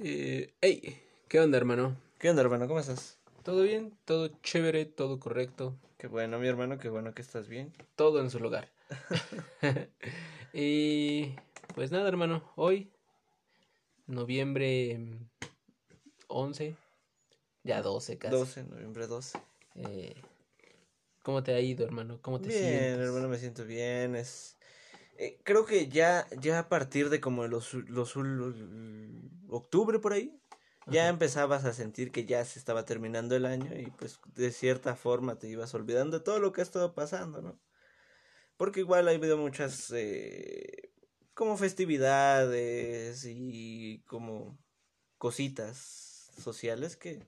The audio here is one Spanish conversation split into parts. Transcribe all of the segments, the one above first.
Eh, hey, ¿qué onda, hermano? ¿Qué onda, hermano? ¿Cómo estás? ¿Todo bien? ¿Todo chévere? ¿Todo correcto? Qué bueno, mi hermano, qué bueno que estás bien. Todo en su lugar. y pues nada, hermano, hoy, noviembre mm, 11, ya 12 casi. 12, noviembre 12. Eh, ¿Cómo te ha ido, hermano? ¿Cómo te Bien, sientes? hermano, me siento bien. Es... eh, creo que ya, ya a partir de como los, los, octubre por ahí, ya Ajá. empezabas a sentir que ya se estaba terminando el año y pues de cierta forma te ibas olvidando de todo lo que ha estado pasando, ¿no? Porque igual ha habido muchas eh, como festividades y como cositas sociales que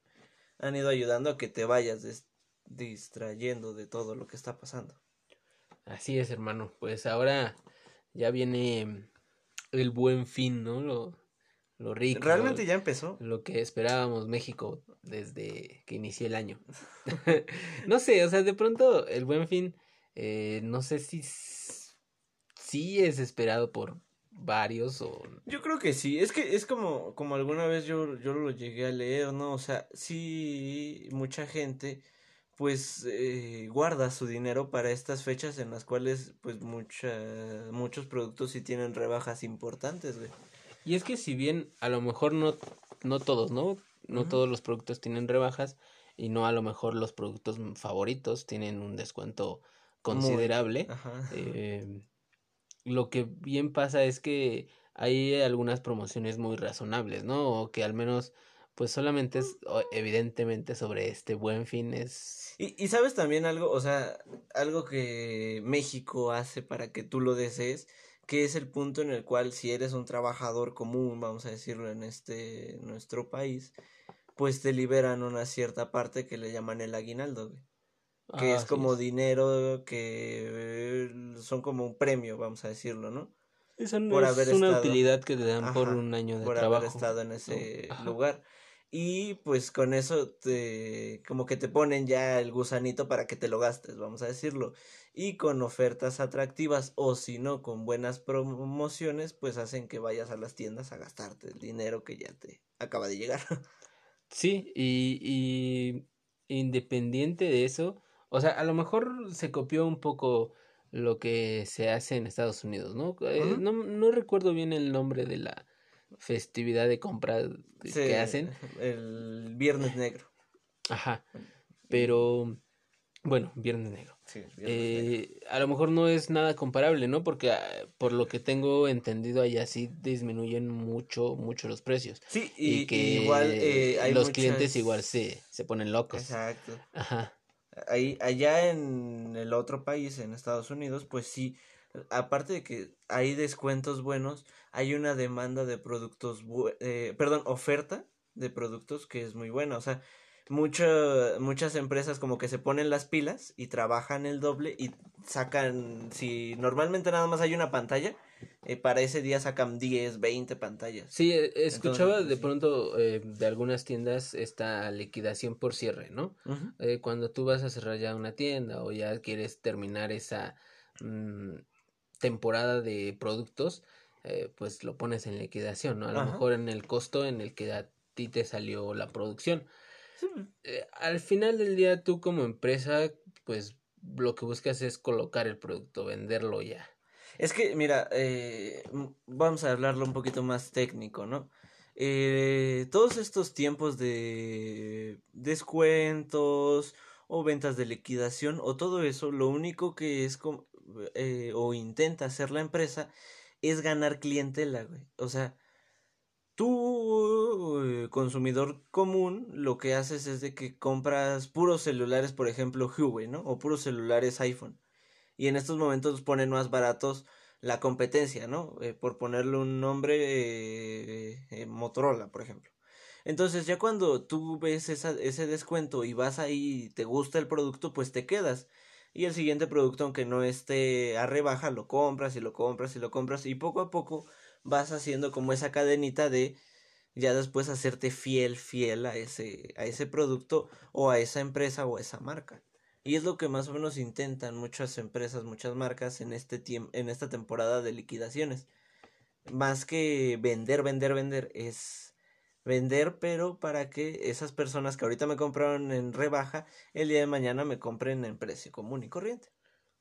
han ido ayudando a que te vayas distrayendo de todo lo que está pasando. Así es, hermano. Pues ahora ya viene el buen fin, ¿no? Lo, lo rico. Realmente ya empezó. Lo que esperábamos México desde que inició el año. no sé, o sea, de pronto el buen fin, eh, no sé si sí es esperado por varios o... Yo creo que sí, es que es como, como alguna vez yo, yo lo llegué a leer, ¿no? O sea, sí, mucha gente pues eh, guarda su dinero para estas fechas en las cuales pues mucha, muchos productos sí tienen rebajas importantes, güey. Y es que si bien a lo mejor no, no todos, ¿no? No todos los productos tienen rebajas y no a lo mejor los productos favoritos tienen un descuento considerable. Ajá. Eh, lo que bien pasa es que hay algunas promociones muy razonables, ¿no? O que al menos, pues solamente es, evidentemente sobre este buen fin es... Y, y sabes también algo, o sea, algo que México hace para que tú lo desees, que es el punto en el cual si eres un trabajador común, vamos a decirlo en este nuestro país, pues te liberan una cierta parte que le llaman el aguinaldo, güey, que Ah, es como es. dinero que eh, son como un premio, vamos a decirlo, ¿no? Esa no por es haber una estado- utilidad que te dan por un año de por trabajo. haber estado en ese lugar. Y pues con eso te como que te ponen ya el gusanito para que te lo gastes, vamos a decirlo. Y con ofertas atractivas o si no con buenas promociones, pues hacen que vayas a las tiendas a gastarte el dinero que ya te acaba de llegar. Sí, y, y independiente de eso, o sea, a lo mejor se copió un poco lo que se hace en Estados Unidos, ¿no? Eh, no, no recuerdo bien el nombre de la festividad de compra que hacen, El viernes negro. ajá, pero bueno, Viernes Negro. Sí, viernes negro. Eh, a lo mejor no es nada comparable, ¿no? Porque ah, por lo que tengo entendido allá sí disminuyen mucho, mucho los precios. Sí, Y, y, que igual eh, hay los muchas- clientes igual se, se ponen locos. Exacto. Ajá. Ahí, allá en el otro país, en Estados Unidos, pues sí, aparte de que hay descuentos buenos, hay una demanda de productos, eh, perdón, oferta de productos que es muy buena. O sea, mucho- muchas empresas como que se ponen las pilas y trabajan el doble y sacan, si normalmente nada más hay una pantalla, eh, para ese día sacan 10, 20 pantallas. Sí, eh, escuchaba Entonces, de sí. pronto eh, de algunas tiendas esta liquidación por cierre, ¿no? Eh, cuando tú vas a cerrar ya una tienda o ya quieres terminar esa mm, temporada de productos, eh, pues lo pones en liquidación, ¿no? A lo mejor en el costo en el que a ti te salió la producción. Sí. Eh, al final del día tú como empresa, pues lo que buscas es colocar el producto, venderlo ya. Es que, mira, eh, vamos a hablarlo un poquito más técnico, ¿no? Eh, todos estos tiempos de descuentos o ventas de liquidación o todo eso, lo único que es com- eh, o intenta hacer la empresa es ganar clientela. O sea, tú, eh, consumidor común, lo que haces es de que compras puros celulares, por ejemplo, Huawei, ¿no? O puros celulares iPhone. Y en estos momentos ponen más baratos la competencia, ¿no? Eh, por ponerle un nombre, Motorola, por ejemplo. Entonces ya cuando tú ves ese descuento y vas ahí y te gusta el producto, pues te quedas. Y el siguiente producto, aunque no esté a rebaja, lo compras y lo compras y lo compras. Y poco a poco vas haciendo como esa cadenita de ya después hacerte fiel, fiel a ese, a ese producto o a esa empresa o a esa marca. Y es lo que más o menos intentan muchas empresas, muchas marcas en este en esta temporada de liquidaciones. Más que vender, vender, vender, es vender, pero para que esas personas que ahorita me compraron en rebaja, el día de mañana me compren en precio común y corriente.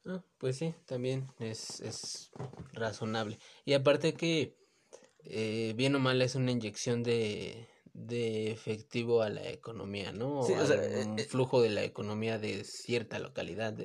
Ah, pues sí, también es, es razonable. Y aparte que, eh, bien o mal, es una inyección de, de efectivo a la economía, ¿no? Sí, o sea, un eh, eh, flujo de la economía de cierta localidad.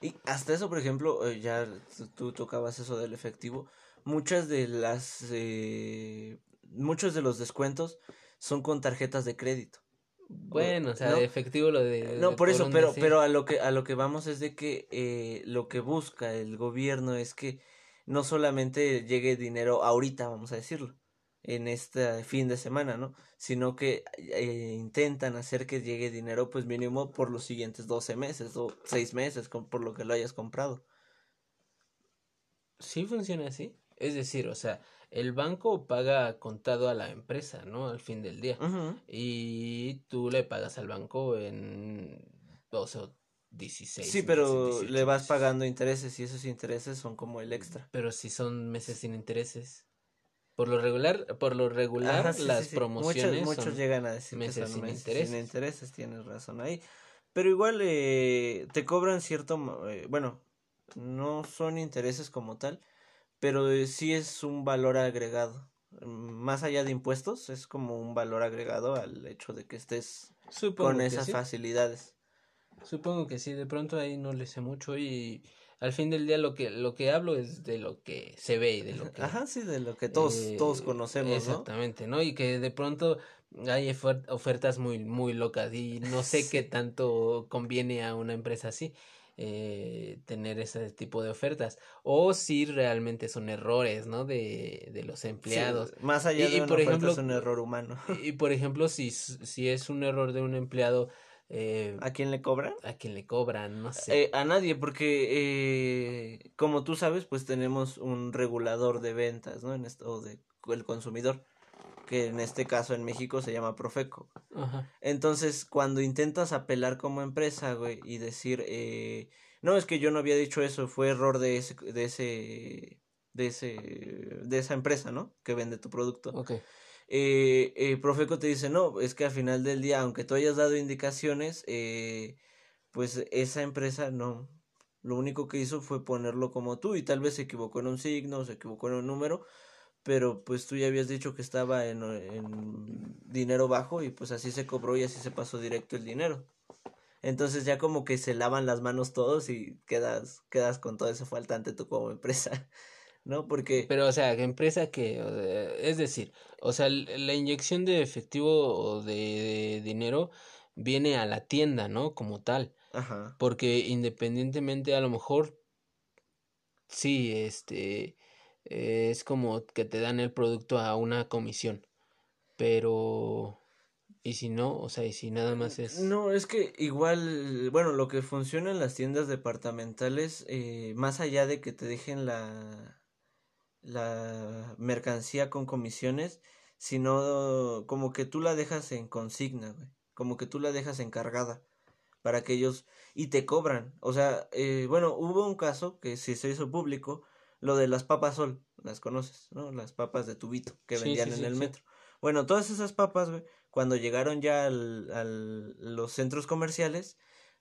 Y hasta eso, por ejemplo, ya tú tocabas eso del efectivo. Muchas de las. Eh, muchos de los descuentos son con tarjetas de crédito. Bueno, o sea, ¿no? de efectivo lo de... No, por eso, pero, decir. pero a lo que a lo que vamos es de que eh, lo que busca el gobierno es que no solamente llegue dinero ahorita, vamos a decirlo, en este fin de semana, ¿no? Sino que eh, intentan hacer que llegue dinero, pues mínimo por los siguientes 12 meses o 6 meses, con- por lo que lo hayas comprado. Sí funciona así. Es decir, o sea, el banco paga contado a la empresa, ¿no? Al fin del día. Y tú le pagas al banco en 12 o 16. Sí, pero 18 le vas pagando intereses y esos intereses son como el extra. Pero si son meses sin intereses. Por lo regular, por lo regular, Ajá, sí, sí, las sí. promociones Muchos, muchos son llegan a decir que meses son sin meses intereses. sin intereses, tienes razón ahí. Pero igual eh, te cobran cierto, eh, bueno, no son intereses como tal, pero eh, sí es un valor agregado. Más allá de impuestos, es como un valor agregado al hecho de que estés Supongo con esas sí. facilidades. Supongo que sí, de pronto ahí no le sé mucho y al fin del día lo que lo que hablo es de lo que se ve y de lo que Ajá, sí, de lo que todos, eh, todos conocemos, ¿no? Exactamente, ¿no? Y que de pronto hay ofer- ofertas muy muy locas y no sé qué tanto conviene a una empresa así eh, tener ese tipo de ofertas o si realmente son errores, ¿no? De, de los Sí, empleados. más allá Y- de y una por oferta ejemplo, es un error humano. Y, por ejemplo, si, si es un error de un empleado, eh, ¿A quién le cobran? a quien le cobran, no sé. Eh, a nadie, porque eh, como tú sabes, pues tenemos un regulador de ventas, ¿no? En esto, o de el consumidor, que en este caso en México se llama Profeco. Ajá. Entonces, cuando intentas apelar como empresa, güey, y decir, eh, no, es que yo no había dicho eso, fue error de ese, de ese, de ese, de esa empresa, ¿no? Que vende tu producto. Ok. Eh, eh, Profeco te dice, no, es que al final del día, aunque tú hayas dado indicaciones, eh, pues esa empresa no, lo único que hizo fue ponerlo como tú y tal vez se equivocó en un signo, se equivocó en un número, pero pues tú ya habías dicho que estaba en, en dinero bajo y pues así se cobró y así se pasó directo el dinero. Entonces ya como que se lavan las manos todos y quedas, quedas con todo ese faltante tú como empresa, ¿no? Porque... Pero, o sea, ¿qué empresa que, o sea, es decir, o sea, la inyección de efectivo o de, de dinero viene a la tienda, ¿no? Como tal. Ajá. Porque independientemente, a lo mejor, sí, este, eh, es como que te dan el producto a una comisión. Pero, ¿y si no? O sea, ¿y si nada más es... No, es que igual, bueno, lo que funciona en las tiendas departamentales, eh, más allá de que te dejen la, la mercancía con comisiones, sino como que tú la dejas en consigna, como que tú la dejas encargada para que ellos y te cobran. O sea, eh, bueno, hubo un caso que sí se hizo público, lo de las papas sol, las conoces, ¿no? Las papas de tubito que Sí, vendían sí, en sí, el metro. Bueno, todas esas papas, güey, cuando llegaron ya al, al los centros comerciales,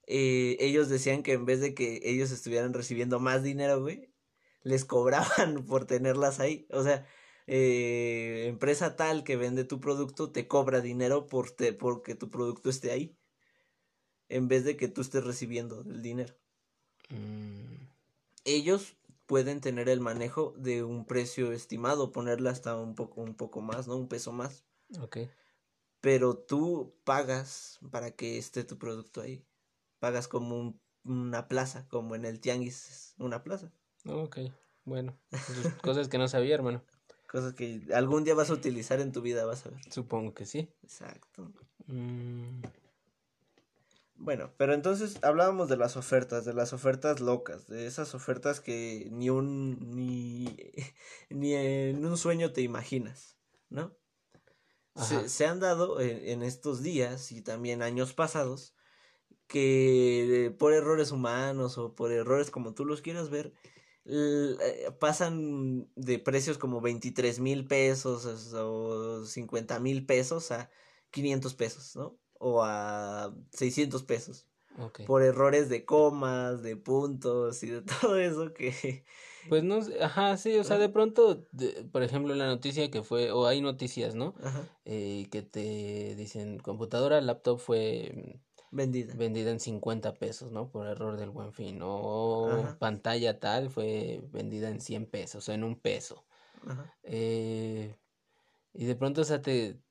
eh, ellos decían que en vez de que ellos estuvieran recibiendo más dinero, güey, les cobraban por tenerlas ahí. O sea, eh, empresa tal que vende tu producto te cobra dinero por te, porque tu producto esté ahí, en vez de que tú estés recibiendo el dinero. Mm, Ellos pueden tener el manejo de un precio estimado, ponerle hasta un poco, un poco más, ¿no? Un peso más. ok. Pero tú pagas para que esté tu producto ahí. Pagas como un- una plaza, como en el tianguis, una plaza. Ok. Bueno, pues, cosas que no sabía, hermano. Cosas que algún día vas a utilizar en tu vida, vas a ver. Supongo que sí. Exacto. Mm, Bueno, pero entonces hablábamos de las ofertas, de las ofertas locas, de esas ofertas que ni un ni ni en un sueño te imaginas, ¿no? Se, se han dado en, en estos días y también años pasados que por errores humanos o por errores como tú los quieras ver, eh, pasan de precios como 23 mil pesos o 50 mil pesos a 500 pesos, ¿no? O a 600 pesos por errores de comas, de puntos y de todo eso que... Pues no sé, ajá, sí, o sea, de pronto, de- por ejemplo, la noticia que fue, o hay noticias, ¿no? Ajá, Eh, que te dicen, computadora, laptop fue vendida. vendida en 50 pesos, ¿no? Por error del Buen Fin, o Ajá. pantalla tal fue vendida en 100 pesos, o en un peso. Ajá. Eh, y de pronto, o sea, te,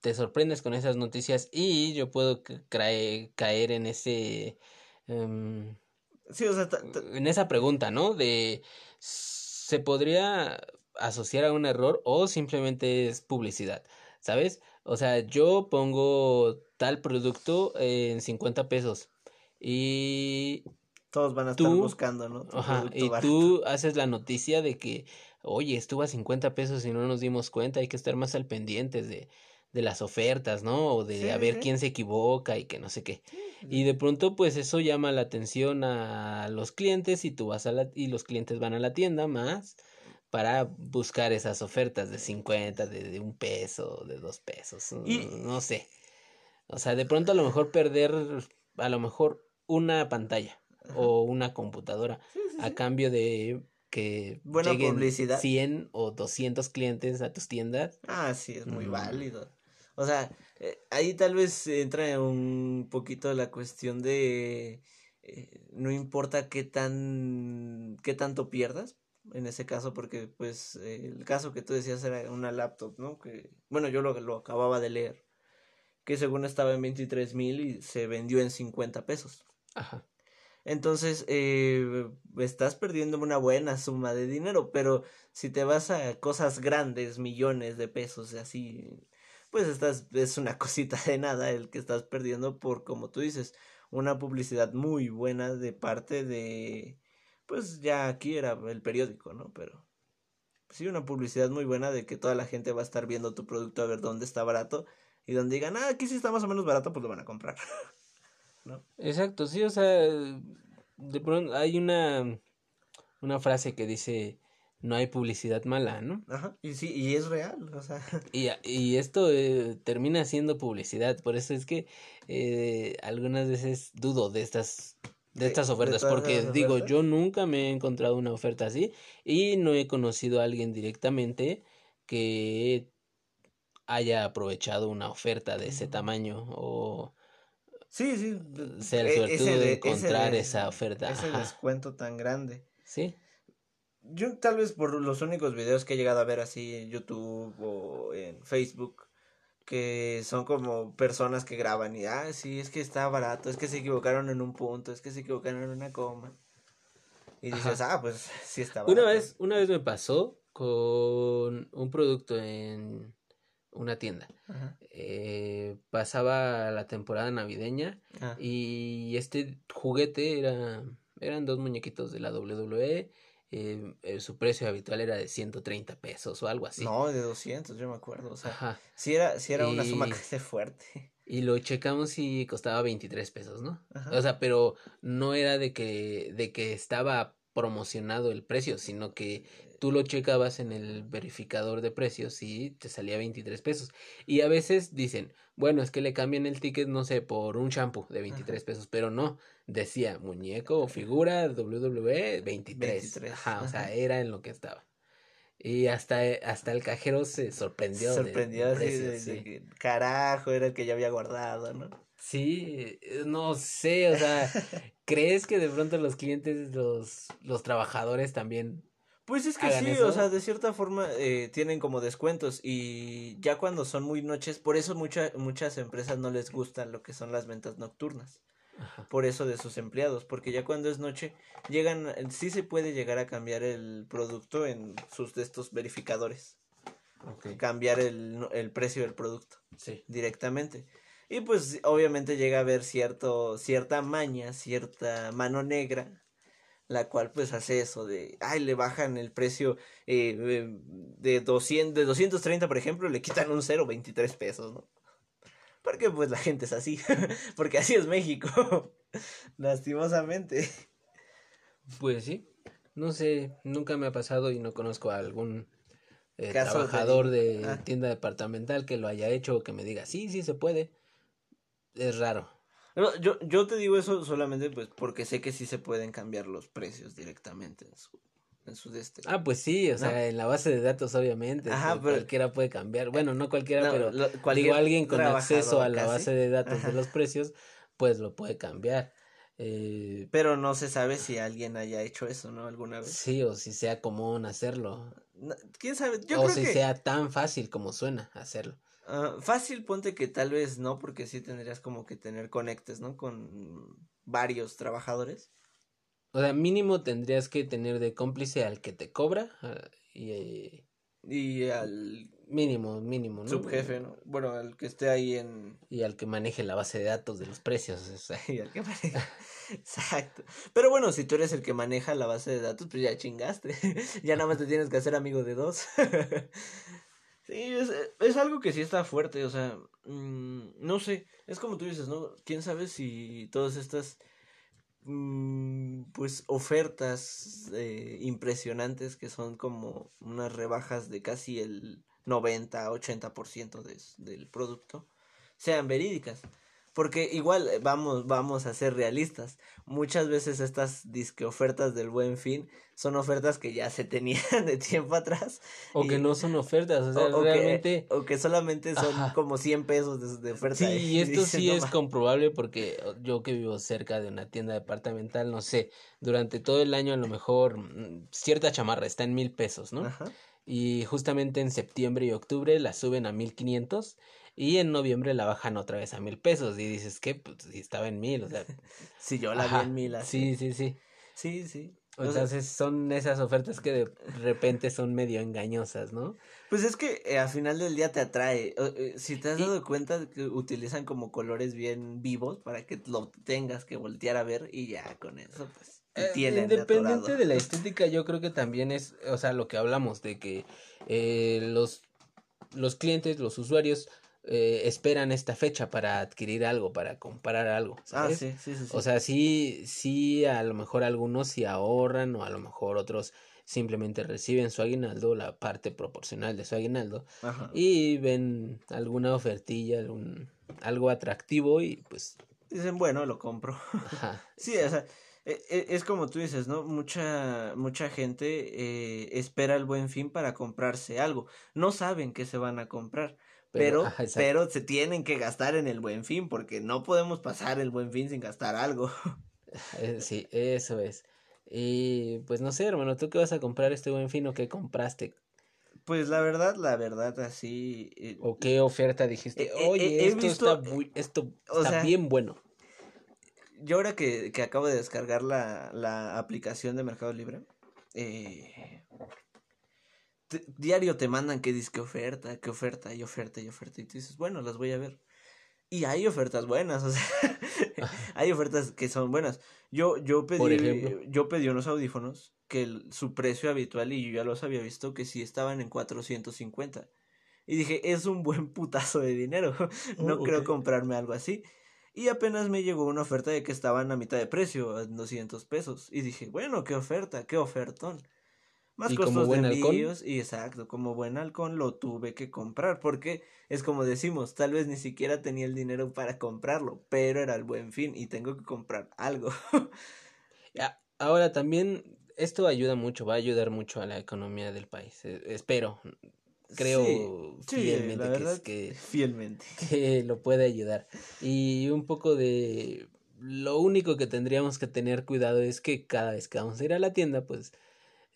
te sorprendes con esas noticias y yo puedo caer en ese... em, Sí, o sea, en esa pregunta, ¿no? De ¿se podría asociar a un error o simplemente es publicidad? ¿Sabes? O sea, yo pongo tal producto en 50 pesos y todos van a estar buscando, ¿no? Tu Ajá, y barato. tú haces la noticia de que, oye, estuvo a 50 pesos y no nos dimos cuenta, hay que estar más al pendientes de, de las ofertas, ¿no? O de Sí, a ver sí. quién se equivoca y que no sé qué. Sí, Y de pronto, pues eso llama la atención a los clientes y tú vas a la, y los clientes van a la tienda más para buscar esas ofertas de 50, de, de un peso, de dos pesos, Y- mm, no sé. O sea, de pronto a lo mejor perder, a lo mejor una pantalla Ajá. o una computadora a cambio de que Buena lleguen publicidad. 100 o 200 clientes a tus tiendas. Ah, sí, es muy Mm. válido. O sea, eh, ahí tal vez entra un poquito la cuestión de eh, no importa qué tan qué tanto pierdas en ese caso porque pues eh, el caso que tú decías era una laptop, ¿no? Que bueno, yo lo, lo acababa de leer que según estaba en 23 mil y se vendió en 50 pesos. Ajá. Entonces, eh, estás perdiendo una buena suma de dinero, pero si te vas a cosas grandes, millones de pesos, así, pues estás, es una cosita de nada el que estás perdiendo por, como tú dices, una publicidad muy buena de parte de, pues ya aquí era el periódico, ¿no? Pero sí, una publicidad muy buena de que toda la gente va a estar viendo tu producto a ver dónde está barato y donde digan, ah, aquí sí está más o menos barato, pues lo van a comprar. ¿No? Exacto, sí, o sea, de pronto hay una, una frase que dice, no hay publicidad mala, ¿no? Ajá, y sí, y es real, o sea. Y, y esto eh, termina siendo publicidad, por eso es que eh, algunas veces dudo de estas de estas ofertas, porque digo, yo nunca me he encontrado una oferta así y no he conocido a alguien directamente que haya aprovechado una oferta de ese tamaño o Sí, sí. el e- suertudo de encontrar esa oferta, Ese ajá. descuento tan grande. ¿sí? Yo tal vez por los únicos videos que he llegado a ver así en YouTube o en Facebook, que son como personas que graban y, ah, sí, es que está barato, es que se equivocaron en un punto, es que se equivocaron en una coma. Y Ajá. dices, ah, pues sí está barato. Una vez, una vez me pasó con un producto en una tienda. Eh, pasaba la temporada navideña Ah, y este juguete era, eran dos muñequitos de la WWE. Eh, eh, su precio habitual era de 130 pesos o algo así. No, de 200, yo me acuerdo. O sea, Ajá. sí era, sí era una suma Y- que se fuerte. Y lo checamos y costaba 23 pesos, ¿no? Ajá. O sea, pero no era de que, de que estaba promocionado el precio, sino que tú lo checabas en el verificador de precios y te salía 23 pesos. Y a veces dicen, bueno, es que le cambian el ticket, no sé, por un shampoo de 23 pesos, pero no, decía muñeco o figura WWE 23. 23, Ajá, o sea, ajá. era en lo que estaba. Y hasta, hasta el cajero se sorprendió. Sorprendió de, de sí. que, carajo, era el que ya había guardado, ¿no? Sí, eh, no sé, o sea, ¿crees que de pronto los clientes, los, los trabajadores también? Pues es que sí, eso. o sea, de cierta forma eh, tienen como descuentos y ya cuando son muy noches, por eso mucha- muchas empresas no les gustan lo que son las ventas nocturnas. por eso de sus empleados, porque ya cuando es noche llegan, sí se puede llegar a cambiar el producto en sus de estos verificadores. Cambiar el, el, precio del producto sí. directamente. Y pues obviamente llega a haber cierto, cierta maña, cierta mano negra, la cual pues hace eso de, ay, le bajan el precio eh, de, 200, de 230, por ejemplo, le quitan un 0.23 pesos, ¿no? Porque pues la gente es así, porque así es México, lastimosamente. Pues sí, no sé, nunca me ha pasado y no conozco a algún eh, trabajador de, ah. tienda departamental que lo haya hecho o que me diga, sí, sí se puede. Es raro. Yo, yo te digo eso solamente pues porque sé que sí se pueden cambiar los precios directamente en su, en su deste. Ah, pues sí, o sea, en la base de datos obviamente. Ajá, cualquiera puede cambiar. Bueno, no cualquiera, pero digo alguien con acceso a la base de datos de los precios, pues lo puede cambiar. Eh, pero no se sabe si alguien haya hecho eso, ¿no? Alguna vez. Sí, o si sea común hacerlo. ¿Quién sabe? Yo o si sea tan fácil como suena hacerlo. Ah, fácil, ponte que tal vez no, porque sí tendrías como que tener conectes, ¿no? Con varios trabajadores. O sea, mínimo tendrías que tener de cómplice al que te cobra ah, y... Eh, y al... Mínimo, mínimo, ¿no? Subjefe, ¿no? Bueno, al que esté ahí en... Y al que maneje la base de datos de los precios. y al que Exacto. Pero bueno, si tú eres el que maneja la base de datos, pues ya chingaste. ya nada más te tienes que hacer amigo de dos. sí, es, es, algo que sí está fuerte, o sea, mm, no sé, es como tú dices, ¿no? ¿Quién sabe si todas estas Mm, pues ofertas eh, impresionantes que son como unas rebajas de casi el 90 80% de, del producto sean verídicas porque igual eh, vamos, vamos a ser realistas. Muchas veces estas disque ofertas del buen fin son ofertas que ya se tenían de tiempo atrás. O que no son ofertas, o sea, realmente. Que, o que solamente son como 100 pesos de, oferta. Sí, y esto sí es comprobable porque yo que vivo cerca de una tienda departamental, no sé, durante todo el año a lo mejor mm, cierta chamarra está en mil pesos, ¿no? Ajá. Y justamente en septiembre y octubre la suben a mil quinientos y en noviembre la bajan otra vez a mil pesos. Y dices, ¿qué? Pues si estaba en mil, o sea. si yo la vi en mil así. Sí, sí, sí. Sí, sí. Entonces son esas ofertas que de repente son medio engañosas, ¿no? Pues es que eh, al final del día te atrae. Eh, si te has dado cuenta que utilizan como colores bien vivos para que lo tengas que voltear a ver y ya con eso, pues. Eh, independiente de la estética, yo creo que también es, o sea, lo que hablamos de que los, los clientes, los usuarios eh, esperan esta fecha para adquirir algo, para comprar algo. Ah, sí, sí, sí, O sea, sí, sí, a lo mejor algunos sí ahorran o a lo mejor otros simplemente reciben su aguinaldo, la parte proporcional de su aguinaldo y ven alguna ofertilla, algún, algo atractivo y pues... Dicen, bueno, lo compro. sí, o sea, es como tú dices, ¿no? Mucha, mucha gente eh, espera el buen fin para comprarse algo. No saben qué se van a comprar. Pero, pero, se tienen que gastar en el buen fin, porque no podemos pasar el buen fin sin gastar algo. Eh, sí, eso es. Y pues no sé, hermano, ¿tú qué vas a comprar este buen fin o qué compraste? Pues la verdad, la verdad, así. Eh, ¿O qué oferta dijiste? Oye, esto está, esto está bien bueno. Yo ahora que, que acabo de descargar la, la aplicación de Mercado Libre, eh, diario te mandan que dices que oferta, que oferta, y oferta, y oferta, y tú dices, bueno, las voy a ver. Y hay ofertas buenas, o sea, hay ofertas que son buenas. Yo, yo pedí, yo pedí unos audífonos que su precio habitual, y yo ya los había visto, que sí estaban en 450. Y dije, es un buen putazo de dinero, no oh, creo comprarme algo así. Y apenas me llegó una oferta de que estaban a mitad de precio, a 200 pesos. Y dije, bueno, qué oferta, qué ofertón. Más costos de envíos y exacto, como buen halcón lo tuve que comprar porque es como decimos, tal vez ni siquiera tenía el dinero para comprarlo, pero era el buen fin y tengo que comprar algo. Ahora también esto ayuda mucho, va a ayudar mucho a la economía del país, e, espero. Creo fielmente que, fielmente que lo puede ayudar. Y un poco de lo único que tendríamos que tener cuidado es que cada vez que vamos a ir a la tienda, pues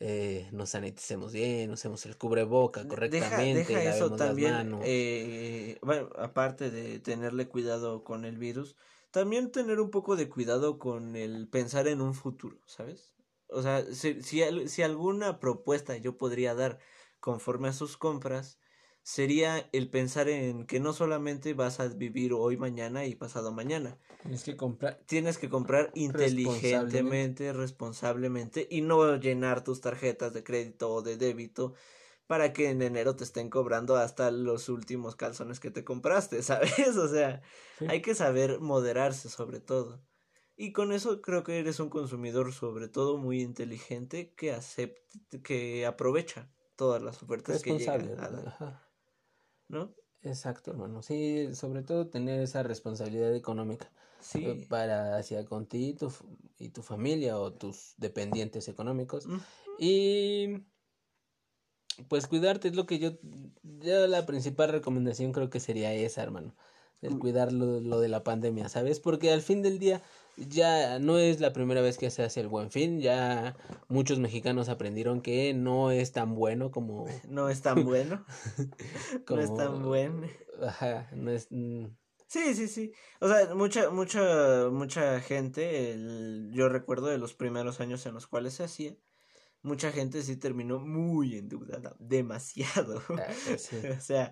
eh, nos saniticemos bien, usemos el cubreboca correctamente, eso también, Eh, bueno, aparte de tenerle cuidado con el virus, también tener un poco de cuidado con el pensar en un futuro, ¿sabes? O sea, si, si, si alguna propuesta yo podría dar conforme a sus compras, sería el pensar en que no solamente vas a vivir hoy, mañana y pasado mañana. Tienes que comprar. Tienes que comprar inteligentemente, responsablemente y no llenar tus tarjetas de crédito o de débito para que en enero te estén cobrando hasta los últimos calzones que te compraste, ¿sabes? O sea, hay que saber moderarse sobre todo. Y con eso creo que eres un consumidor sobre todo muy inteligente que acepte, que aprovecha todas las ofertas que llegan a ¿no? Exacto, hermano. Sí, sobre todo tener esa responsabilidad económica. Sí. Eh, para hacia contigo y tu, y tu familia o tus dependientes económicos. Y pues cuidarte es lo que yo, ya la principal recomendación creo que sería esa, hermano. El cuidar lo, lo de la pandemia, ¿sabes? Porque al fin del día ya no es la primera vez que se hace el buen fin, ya muchos mexicanos aprendieron que no es tan bueno como... No es tan bueno. No es tan bueno. Ajá, no es... Mm. Sí, sí, sí. O sea, mucha, mucha, mucha gente, el... yo recuerdo de los primeros años en los cuales se hacía, mucha gente sí terminó muy endeudada, demasiado. Ah, pues o sea,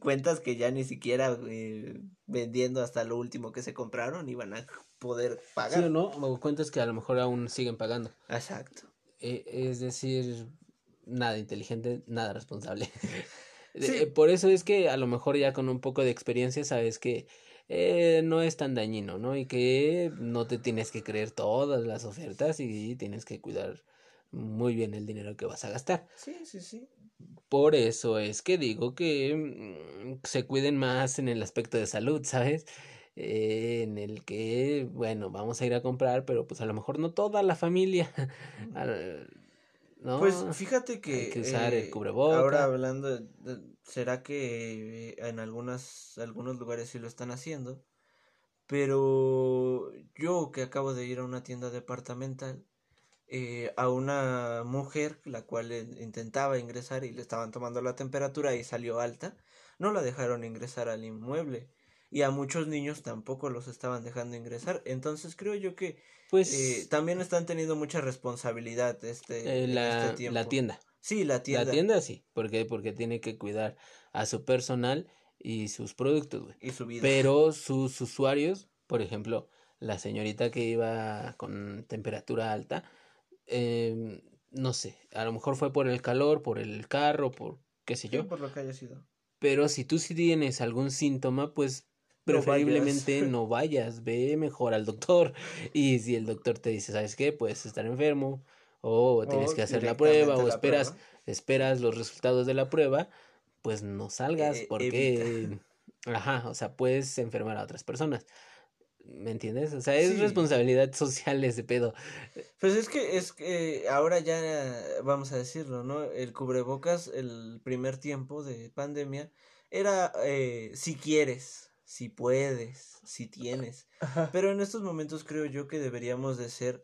cuentas que ya ni siquiera eh, vendiendo hasta lo último que se compraron iban a poder pagar. Sí o no, o cuentas que a lo mejor aún siguen pagando. Exacto. E, es decir, nada inteligente, nada responsable. Eh, por eso es que a lo mejor ya con un poco de experiencia sabes que eh, no es tan dañino, ¿no? Y que no te tienes que creer todas las ofertas y tienes que cuidar muy bien el dinero que vas a gastar. Sí, sí, sí. Por eso es que digo que mm, se cuiden más en el aspecto de salud, ¿sabes? Eh, en el que, bueno, vamos a ir a comprar, pero pues a lo mejor no toda la familia. ¿no? Pues fíjate que... Hay que usar el eh, cubrebocas. Ahora hablando, ¿será que en algunas, algunos lugares sí lo están haciendo? Pero yo que acabo de ir a una tienda departamental, eh, a una mujer la cual intentaba ingresar y le estaban tomando la temperatura y salió alta, no la dejaron ingresar al inmueble y a muchos niños tampoco los estaban dejando ingresar. Entonces creo yo que pues eh, también están teniendo mucha responsabilidad este, eh, la, este la tienda. Sí, la tienda. La tienda sí, porque porque tiene que cuidar a su personal y sus productos, güey. Y su vida. Pero sus usuarios, por ejemplo, la señorita que iba con temperatura alta, eh, no sé, a lo mejor fue por el calor, por el carro, por qué sé yo. por lo que haya sido. Pero si tú sí tienes algún síntoma, pues preferiblemente no vayas. ve mejor al doctor. Y si el doctor te dice, ¿sabes qué? Puedes estar enfermo, o tienes que hacer la prueba, o esperas, esperas los resultados de la prueba, pues no salgas, e, porque, ajá, o sea, puedes enfermar a otras personas. ¿Me entiendes? O sea, es responsabilidad social ese pedo. Pues es que es que ahora ya vamos a decirlo, ¿no? El cubrebocas el primer tiempo de pandemia era eh, si quieres, si puedes, si tienes. Pero en estos momentos creo yo que deberíamos de ser,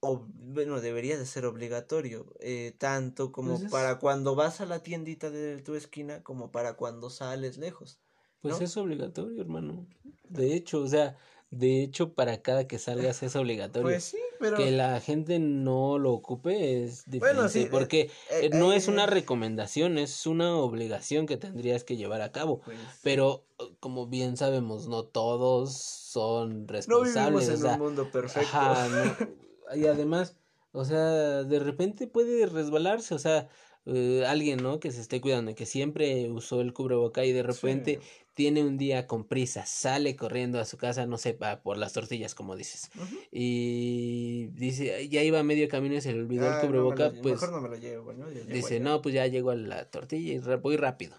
bueno, debería de ser obligatorio, eh, tanto como pues para cuando vas a la tiendita de tu esquina como para cuando sales lejos. Pues es obligatorio, hermano. De hecho, o sea, de hecho, para cada que salgas es obligatorio. Pues sí, pero... Que la gente no lo ocupe es difícil. Eh, porque eh, no es una recomendación, es una obligación que tendrías que llevar a cabo. Pues pero, como bien sabemos, no todos son responsables. No vivimos en un mundo perfecto. y además, o sea, de repente puede resbalarse, o sea, eh, alguien, ¿no? Que se esté cuidando, que siempre usó el cubreboca y de repente tiene un día con prisa, sale corriendo a su casa, no sé, por las tortillas, como dices. Y dice, ya iba a medio camino y se le olvidó el ah, cubreboca, pues. Mejor no me lo llevo, ¿no? dice, no, pues ya llego a la tortilla y voy rápido.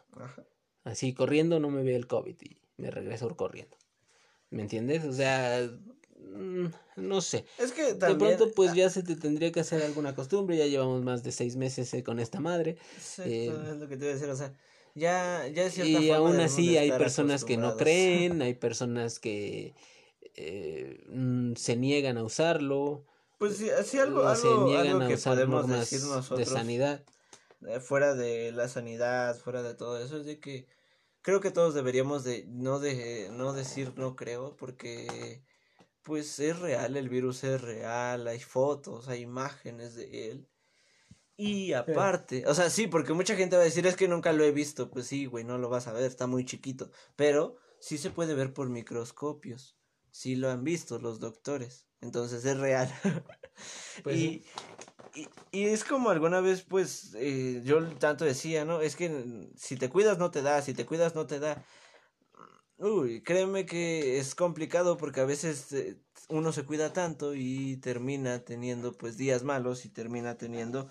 Así corriendo no me ve el COVID y me regreso corriendo. ¿Me entiendes? O sea, Mm, no sé. Es que De pronto, pues ya se te tendría que hacer alguna costumbre. Ya llevamos más de seis meses eh, con esta madre. Eh, es lo que te voy a decir. O sea, ya, ya es Y aún así hay personas que no creen, hay personas que eh, mm, se niegan a usarlo. Pues sí, algo, algo, se niegan a que usar podemos decir nosotros. De sanidad. Fuera de la sanidad, fuera de todo eso, es de que creo que todos deberíamos de no de no decir no creo porque pues es real, el virus es real, hay fotos, hay imágenes de él. Y aparte, o sea, sí, porque mucha gente va a decir, es que nunca lo he visto. Pues sí, güey, no lo vas a ver, está muy chiquito. Pero sí se puede ver por microscopios. Sí lo han visto los doctores. Entonces es real. Pues y, y, es como alguna vez, pues, eh, yo tanto decía, ¿no? Es que si te cuidas no te da, si te cuidas no te da. Uy, créeme que es complicado porque a veces eh, uno se cuida tanto y termina teniendo pues días malos y termina teniendo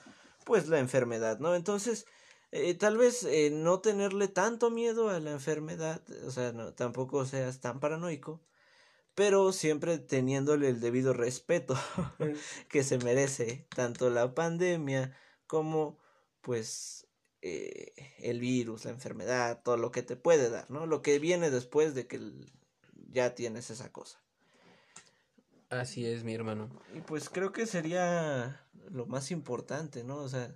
pues la enfermedad, ¿no? Entonces, eh, tal vez eh, no tenerle tanto miedo a la enfermedad, o sea, no, tampoco seas tan paranoico, pero siempre teniéndole el debido respeto que se merece tanto la pandemia como pues eh, el virus, la enfermedad, todo lo que te puede dar, ¿no? Lo que viene después de que ya tienes esa cosa. Así es, mi hermano. Y pues creo que sería lo más importante, ¿no? O sea,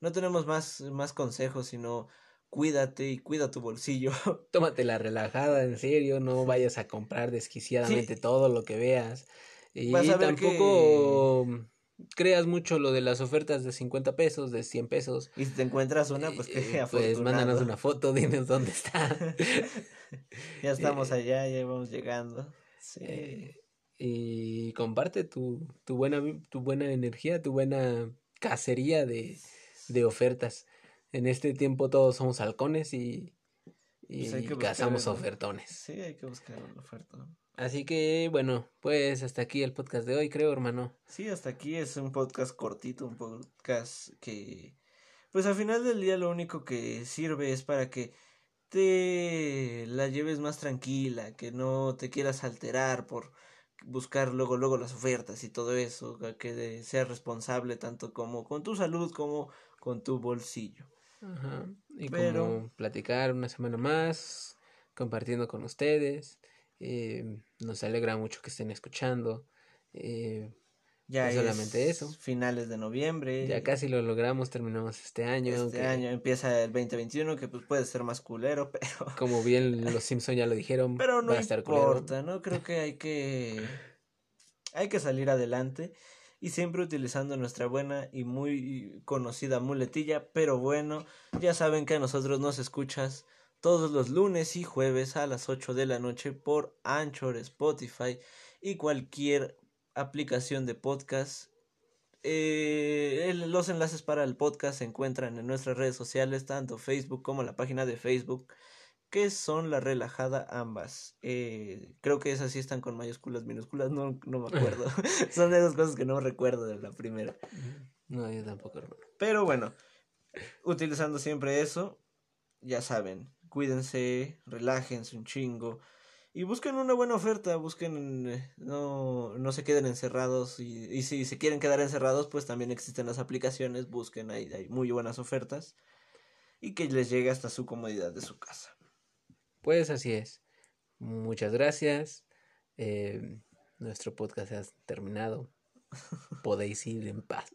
no tenemos más, más consejos, sino cuídate y cuida tu bolsillo. Tómate la relajada, en serio, no vayas a comprar desquiciadamente todo lo que veas. Y tampoco creas mucho lo de las ofertas de 50 pesos, de 100 pesos. Y si te encuentras una, pues que eh, Pues mándanos una foto, dinos dónde está. ya estamos eh, allá, ya vamos llegando. Sí. Eh, y comparte tu, tu, buena, tu buena energía, tu buena cacería de, de ofertas. En este tiempo todos somos halcones y, y pues cazamos ofertones. Sí, hay que buscar una oferta. Así que bueno, pues hasta aquí el podcast de hoy, creo, hermano. Sí, hasta aquí es un podcast cortito, un podcast que, pues al final del día lo único que sirve es para que te la lleves más tranquila, que no te quieras alterar por buscar luego luego las ofertas y todo eso, que seas responsable tanto como con tu salud como con tu bolsillo. Ajá. Y Pero... platicar una semana más, compartiendo con ustedes. Eh, nos alegra mucho que estén escuchando. Eh, ya es solamente eso. Finales de noviembre. Ya casi lo logramos, terminamos este año. Este año empieza el 2021, que pues puede ser más culero, pero... Como bien los Simpson ya lo dijeron, pero no importa, ¿no? Creo que hay que... hay que salir adelante y siempre utilizando nuestra buena y muy conocida muletilla, pero bueno, ya saben que a nosotros nos escuchas todos los lunes y jueves a las 8 de la noche por Anchor, Spotify y cualquier aplicación de podcast. Eh, los enlaces para el podcast se encuentran en nuestras redes sociales, tanto Facebook como la página de Facebook, que son la relajada ambas. Eh, creo que esas sí están con mayúsculas, minúsculas, no, no me acuerdo. son de esas cosas que no recuerdo de la primera. No, yo tampoco, Pero bueno, utilizando siempre eso, ya saben, cuídense, relájense un chingo y busquen una buena oferta, busquen, eh, no, no se queden encerrados y, y, si se quieren quedar encerrados, pues también existen las aplicaciones, busquen, ahí hay muy buenas ofertas y que les llegue hasta su comodidad de su casa. Pues así es. Muchas gracias. Eh, nuestro podcast ha terminado. Podéis ir en paz.